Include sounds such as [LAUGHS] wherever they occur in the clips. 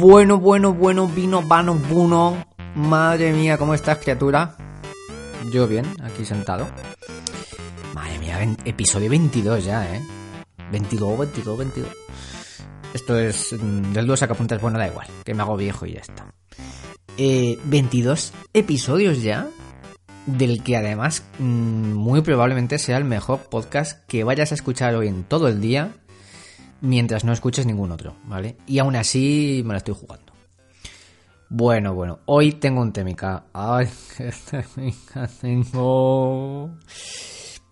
Bueno, bueno, bueno, vino, vano, buno. Madre mía, ¿cómo estás, criatura? Yo bien, aquí sentado. Madre mía, episodio 22 ya, ¿eh? 22, 22, 22. Esto es mm, del 2 sacapuntas, bueno, da igual, que me hago viejo y ya está. Eh, 22 episodios ya, del que además mm, muy probablemente sea el mejor podcast que vayas a escuchar hoy en todo el día, mientras no escuches ningún otro, ¿vale? Y aún así me la estoy jugando. Bueno, bueno, hoy tengo un temica. Ay, [LAUGHS] qué temica tengo.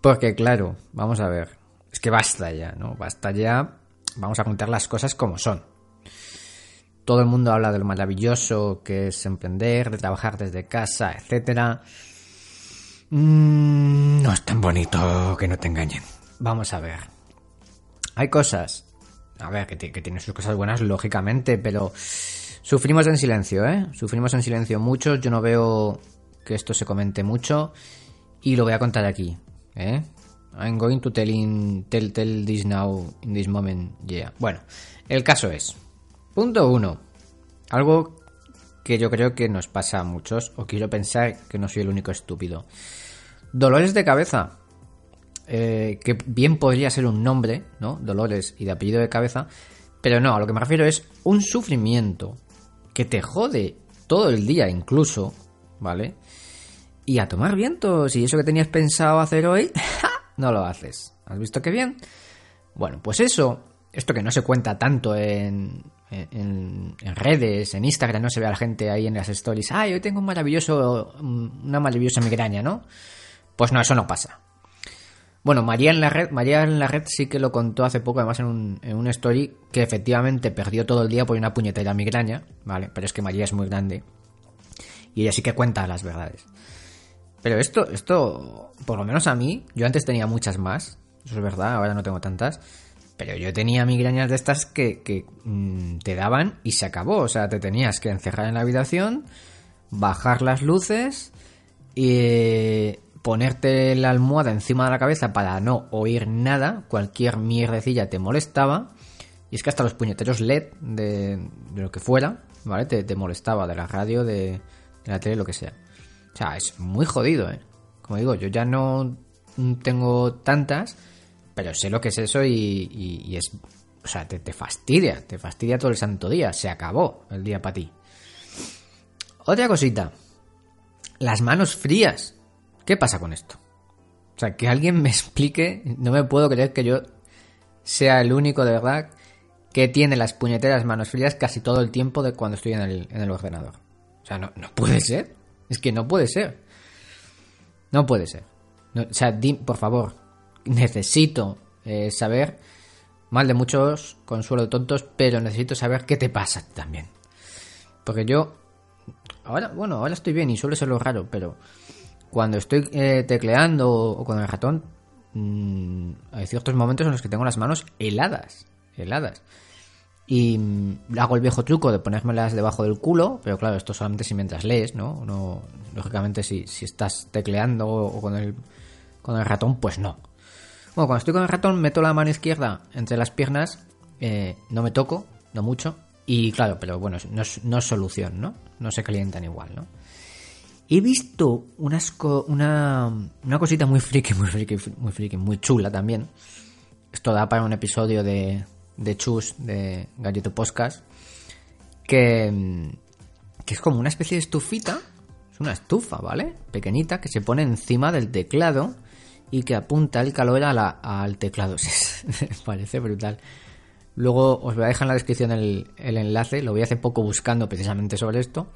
Porque claro, vamos a ver. Es que basta ya, ¿no? Basta ya. Vamos a contar las cosas como son. Todo el mundo habla de lo maravilloso que es emprender, de trabajar desde casa, etcétera. Mm, no es tan bonito que no te engañen. Vamos a ver. Hay cosas. A ver, que, ti- que tiene sus cosas buenas, lógicamente, pero sufrimos en silencio, ¿eh? Sufrimos en silencio muchos. Yo no veo que esto se comente mucho. Y lo voy a contar aquí, ¿eh? I'm going to tell, in, tell, tell this now, in this moment, yeah. Bueno, el caso es. Punto uno. Algo que yo creo que nos pasa a muchos, o quiero pensar que no soy el único estúpido. Dolores de cabeza. Eh, que bien podría ser un nombre, ¿no? Dolores y de apellido de cabeza. Pero no, a lo que me refiero es un sufrimiento que te jode todo el día incluso, ¿vale? Y a tomar vientos. Y eso que tenías pensado hacer hoy, [LAUGHS] no lo haces. ¿Has visto qué bien? Bueno, pues eso, esto que no se cuenta tanto en, en redes, en Instagram, no se ve a la gente ahí en las stories. Ay, hoy tengo un maravilloso, una maravillosa migraña, ¿no? Pues no, eso no pasa. Bueno, María en la red, María en la red sí que lo contó hace poco, además en un, en un story, que efectivamente perdió todo el día por una puñetera migraña, ¿vale? Pero es que María es muy grande. Y ella sí que cuenta las verdades. Pero esto, esto, por lo menos a mí, yo antes tenía muchas más, eso es verdad, ahora no tengo tantas, pero yo tenía migrañas de estas que, que mm, te daban y se acabó, o sea, te tenías que encerrar en la habitación, bajar las luces y ponerte la almohada encima de la cabeza para no oír nada, cualquier mierdecilla te molestaba, y es que hasta los puñeteros LED de, de lo que fuera, ¿vale? Te, te molestaba, de la radio, de, la tele, lo que sea. O sea, es muy jodido, ¿eh? Como digo, yo ya no tengo tantas, pero sé lo que es eso y, y- y es... O sea, te, te fastidia, te fastidia todo el santo día. Se acabó el día para ti. Otra cosita. Las manos frías. ¿Qué pasa con esto? O sea, que alguien me explique. No me puedo creer que yo sea el único de verdad que tiene las puñeteras manos frías casi todo el tiempo de cuando estoy en el, en el ordenador. O sea, no, no puede ser. Es que no puede ser. No puede ser. O sea, por favor, necesito eh, saber, mal de muchos, consuelo de tontos, pero necesito saber qué te pasa también. Porque yo, ahora, bueno, ahora estoy bien y suele ser lo raro, pero cuando estoy eh, tecleando o, con el ratón, mm, hay ciertos momentos en los que tengo las manos heladas, heladas. Y mm, hago el viejo truco de ponérmelas debajo del culo, pero claro, esto solamente si mientras lees, ¿no? no lógicamente, si, si estás tecleando o con el, con el ratón, pues no. Bueno, cuando estoy con el ratón, meto la mano izquierda entre las piernas, eh, no me toco, no mucho, y claro, pero bueno, no es, no es solución, ¿no? No se calientan igual, ¿no? He visto una, una cosita muy friki, muy friki, muy friki, muy chula también. Esto da para un episodio de, de Chus, de Gallito Podcast, que, que es como una especie de estufita, es una estufa, ¿vale? Pequeñita, que se pone encima del teclado y que apunta el calor al teclado. [LAUGHS] Parece brutal. Luego os voy a dejar en la descripción el, el enlace, lo vi hace poco buscando precisamente sobre esto.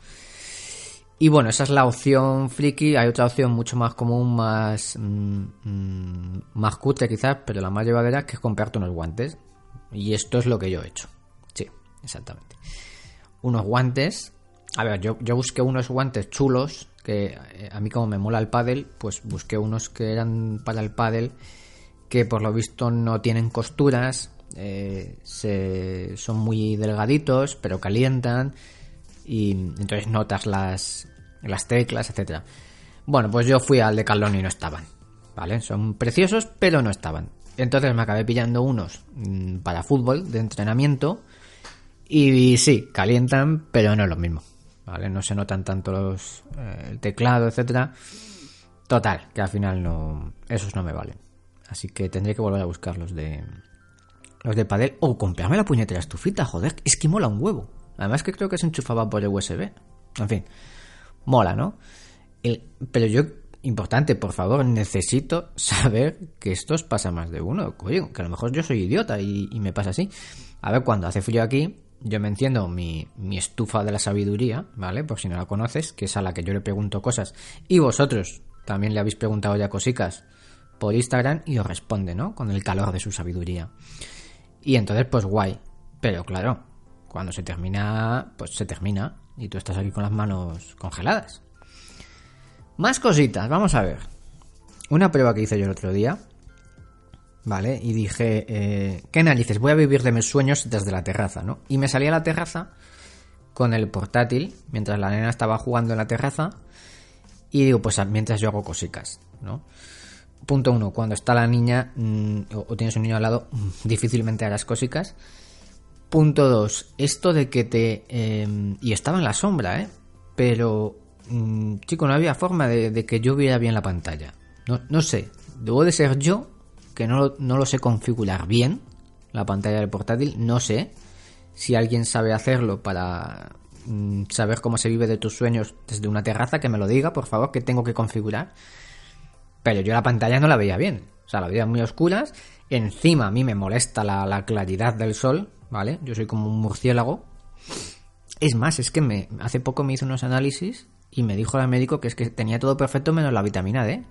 Y bueno, esa es la opción friki. Hay otra opción mucho más común, más, mm, mm, más cutre quizás, pero la más llevadera, que es comprarte unos guantes. Y esto es lo que yo he hecho. Sí, exactamente. Unos guantes. A ver, yo, yo busqué unos guantes chulos, que eh, a mí como me mola el pádel, pues busqué unos que eran para el pádel, que por lo visto no tienen costuras, eh, se, son muy delgaditos, pero calientan y entonces notas las, las teclas, etcétera. Bueno, pues yo fui al Decathlon y no estaban, ¿vale? Son preciosos, pero no estaban. Entonces me acabé pillando unos mm, para fútbol de entrenamiento Y, sí, calientan, pero no es lo mismo. ¿Vale? No se notan tanto los, eh, el teclado, etcétera. Total, que al final no. Esos no me valen. Así que tendré que volver a buscar los de. Los de Padel. O comprarme la puñetera estufita, joder. Es que mola un huevo. Además que creo que se enchufaba por el USB. En fin. Mola, ¿no? pero yo importante, por favor, necesito saber que esto os pasa más de uno. Oye, que a lo mejor yo soy idiota y, me pasa así. A ver, cuando hace frío aquí, yo me enciendo mi, mi, estufa de la sabiduría, ¿vale? Por si no la conoces, que es a la que yo le pregunto cosas. Y vosotros también le habéis preguntado ya cositas por Instagram y os responde, ¿no? Con el calor de su sabiduría. Y entonces, pues guay. Pero claro, cuando se termina, pues se termina. Y tú estás aquí con las manos congeladas. Más cositas, vamos a ver. Una prueba que hice yo el otro día. ¿Vale? Y dije, eh, ¿qué narices? Voy a vivir de mis sueños desde la terraza, ¿no? Y me salí a la terraza con el portátil, mientras la nena estaba jugando en la terraza. Y digo, pues mientras yo hago cositas, ¿no? Punto uno, cuando está la niña mm, o, tienes un niño al lado, mm, difícilmente harás cositas. Punto dos, esto de que te... Em, y estaba en la sombra, ¿eh? Pero Mm, chico, no había forma de, que yo viera bien la pantalla. No, sé, debo de ser yo que no, no lo sé configurar bien, la pantalla del portátil, no sé si alguien sabe hacerlo para mm, saber cómo se vive de tus sueños desde una terraza, que me lo diga, por favor, que tengo que configurar. Pero yo la pantalla no la veía bien, o sea, la veía muy oscuras. Encima a mí me molesta la claridad del sol, ¿vale? Yo soy como un murciélago. Es más, es que me, hace poco me hice unos análisis y me dijo el médico que es que tenía todo perfecto menos la vitamina D.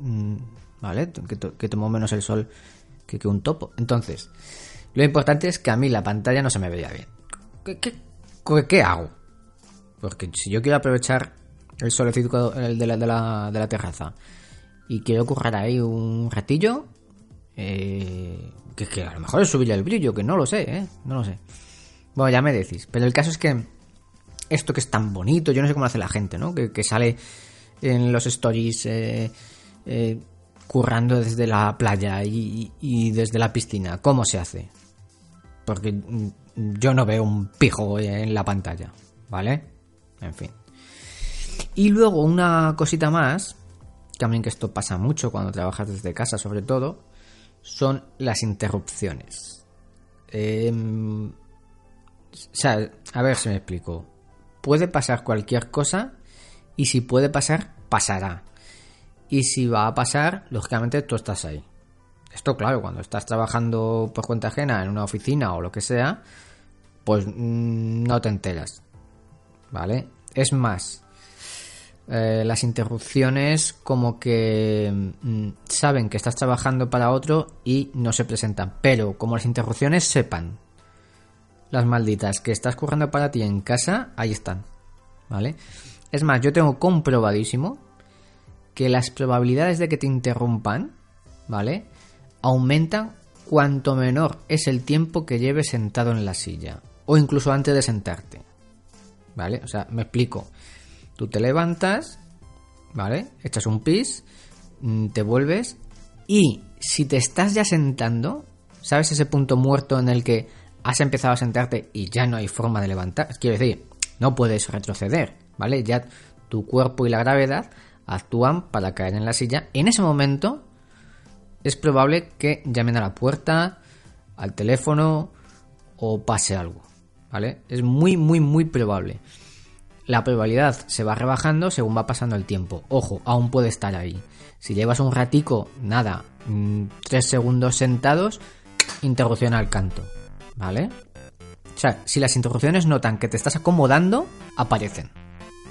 Mm, ¿vale? Que, tomó menos el sol que, que, un topo. Entonces, lo importante es que a mí la pantalla no se me veía bien. ¿Qué, qué, hago? Porque si yo quiero aprovechar el solecito de de la, de la terraza y quiero currar ahí un ratillo, eh, que, a lo mejor es subirle el brillo, que no lo sé, ¿eh? No lo sé. Bueno, ya me decís. Pero el caso es que esto que es tan bonito, yo no sé cómo hace la gente, ¿no? Que, sale en los stories eh, eh, currando desde la playa y, desde la piscina. ¿Cómo se hace? Porque yo no veo un pijo en la pantalla, ¿vale? En fin. Y luego una cosita más, también que esto pasa mucho cuando trabajas desde casa sobre todo, son las interrupciones. Em, o sea, a ver si me explico puede pasar cualquier cosa y si puede pasar, pasará. Y si va a pasar, lógicamente tú estás ahí. Esto, claro, cuando estás trabajando por cuenta ajena en una oficina o lo que sea, pues mm, no te enteras. ¿Vale? Es más, eh, las interrupciones como que mm, saben que estás trabajando para otro y no se presentan. Pero como las interrupciones sepan las malditas que estás currando para ti en casa, ahí están. ¿Vale? Es más, yo tengo comprobadísimo que las probabilidades de que te interrumpan, ¿vale? Aumentan cuanto menor es el tiempo que lleves sentado en la silla. O incluso antes de sentarte. ¿Vale? O sea, me explico. Tú te levantas, ¿vale? Echas un pis, mm, te vuelves y si te estás ya sentando, ¿sabes ese punto muerto en el que has empezado a sentarte y ya no hay forma de levantar, quiero decir, no puedes retroceder, ¿vale? Ya tu cuerpo y la gravedad actúan para caer en la silla. En ese momento es probable que llamen a la puerta, al teléfono o pase algo, ¿vale? Es muy, muy, muy probable. La probabilidad se va rebajando según va pasando el tiempo. Ojo, aún puede estar ahí. Si llevas un ratico, nada, mm, tres segundos sentados, interrupción al canto. ¿Vale? O sea, si las interrupciones notan que te estás acomodando, aparecen.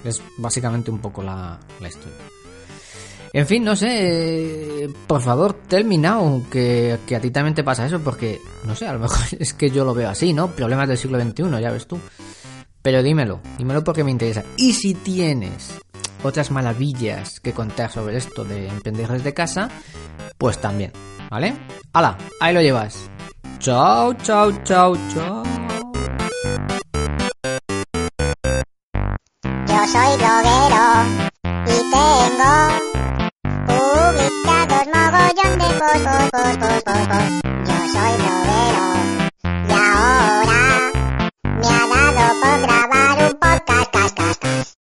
Es básicamente un poco la, historia. En fin, no sé, por favor, terminado que, que a ti también te pasa eso, porque, no sé, a lo mejor [LAUGHS] es que yo lo veo así, ¿no? Problemas del siglo XXI, ya ves tú. Pero dímelo, dímelo porque me interesa. Y si tienes otras maravillas que contar sobre esto de emprender desde casa, pues también, ¿vale? ¡Hala! Ahí lo llevas. Chao, chao, chao, chao.